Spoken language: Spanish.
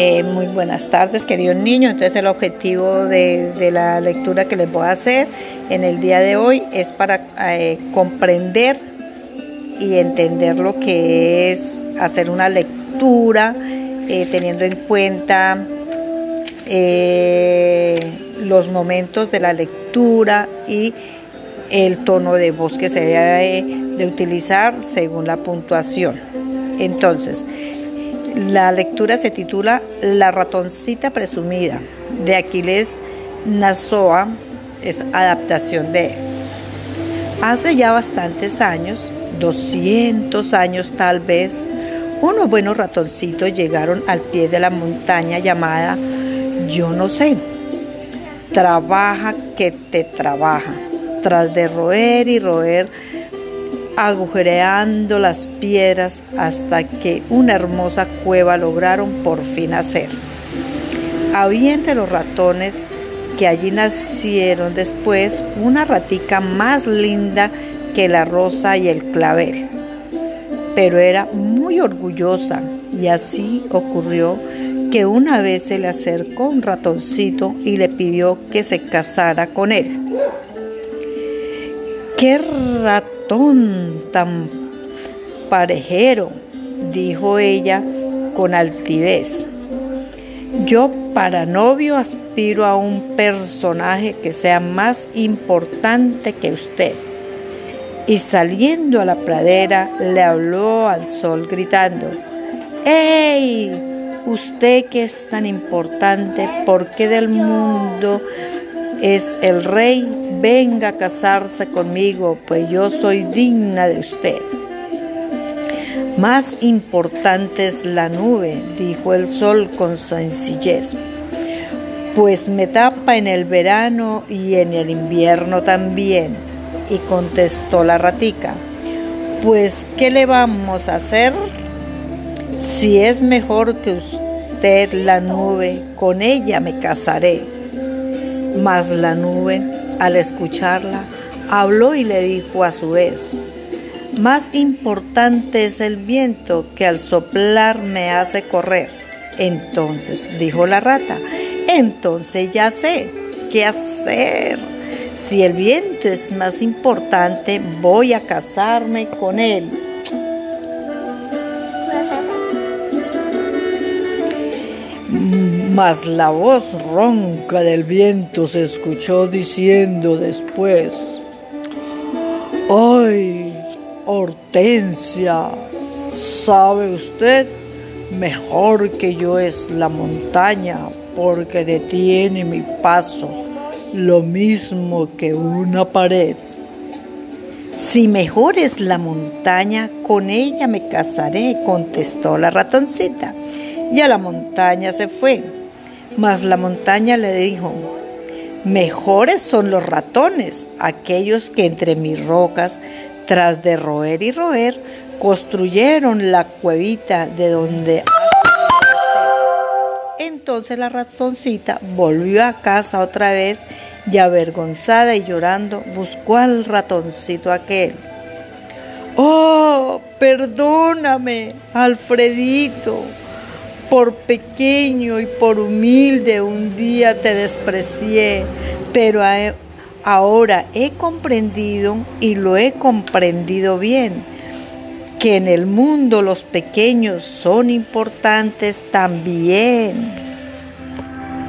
Eh, muy buenas tardes, queridos niños. Entonces el objetivo de, la lectura que les voy a hacer en el día de hoy es para eh, comprender y entender lo que es hacer una lectura eh, teniendo en cuenta los momentos de la lectura y el tono de voz que se debe de utilizar según la puntuación. Entonces, la lectura se titula La ratoncita presumida de Aquiles Nazoa, es adaptación de Hace ya bastantes años, 200 años tal vez, unos buenos ratoncitos llegaron al pie de la montaña llamada Yo no sé. Trabaja que te trabaja, tras de roer y roer agujereando las piedras hasta que una hermosa cueva lograron por fin hacer. Había entre los ratones que allí nacieron después una ratica más linda que la rosa y el clavel, pero era muy orgullosa y así ocurrió que una vez se le acercó un ratoncito y le pidió que se casara con él. ¡Qué ratón! tan parejero, dijo ella con altivez. Yo para novio aspiro a un personaje que sea más importante que usted. Y saliendo a la pradera le habló al sol gritando, ¡Ey! Usted que es tan importante, ¿por qué del mundo es el rey, venga a casarse conmigo, pues yo soy digna de usted. Más importante es la nube, dijo el sol con sencillez, pues me tapa en el verano y en el invierno también. Y contestó la ratica, pues ¿qué le vamos a hacer? Si es mejor que usted la nube, con ella me casaré. Mas la nube, al escucharla, habló y le dijo a su vez, más importante es el viento que al soplar me hace correr. Entonces, dijo la rata, entonces ya sé qué hacer. Si el viento es más importante, voy a casarme con él. Mas la voz ronca del viento se escuchó diciendo después, ¡Ay, Hortensia! ¿Sabe usted? Mejor que yo es la montaña porque detiene mi paso, lo mismo que una pared. Si mejor es la montaña, con ella me casaré, contestó la ratoncita. Y a la montaña se fue. Mas la montaña le dijo, mejores son los ratones, aquellos que entre mis rocas, tras de roer y roer, construyeron la cuevita de donde... Entonces la ratoncita volvió a casa otra vez y avergonzada y llorando buscó al ratoncito aquel. Oh, perdóname, Alfredito por pequeño y por humilde un día te desprecié, pero ahora he comprendido y lo he comprendido bien, que en el mundo los pequeños son importantes también.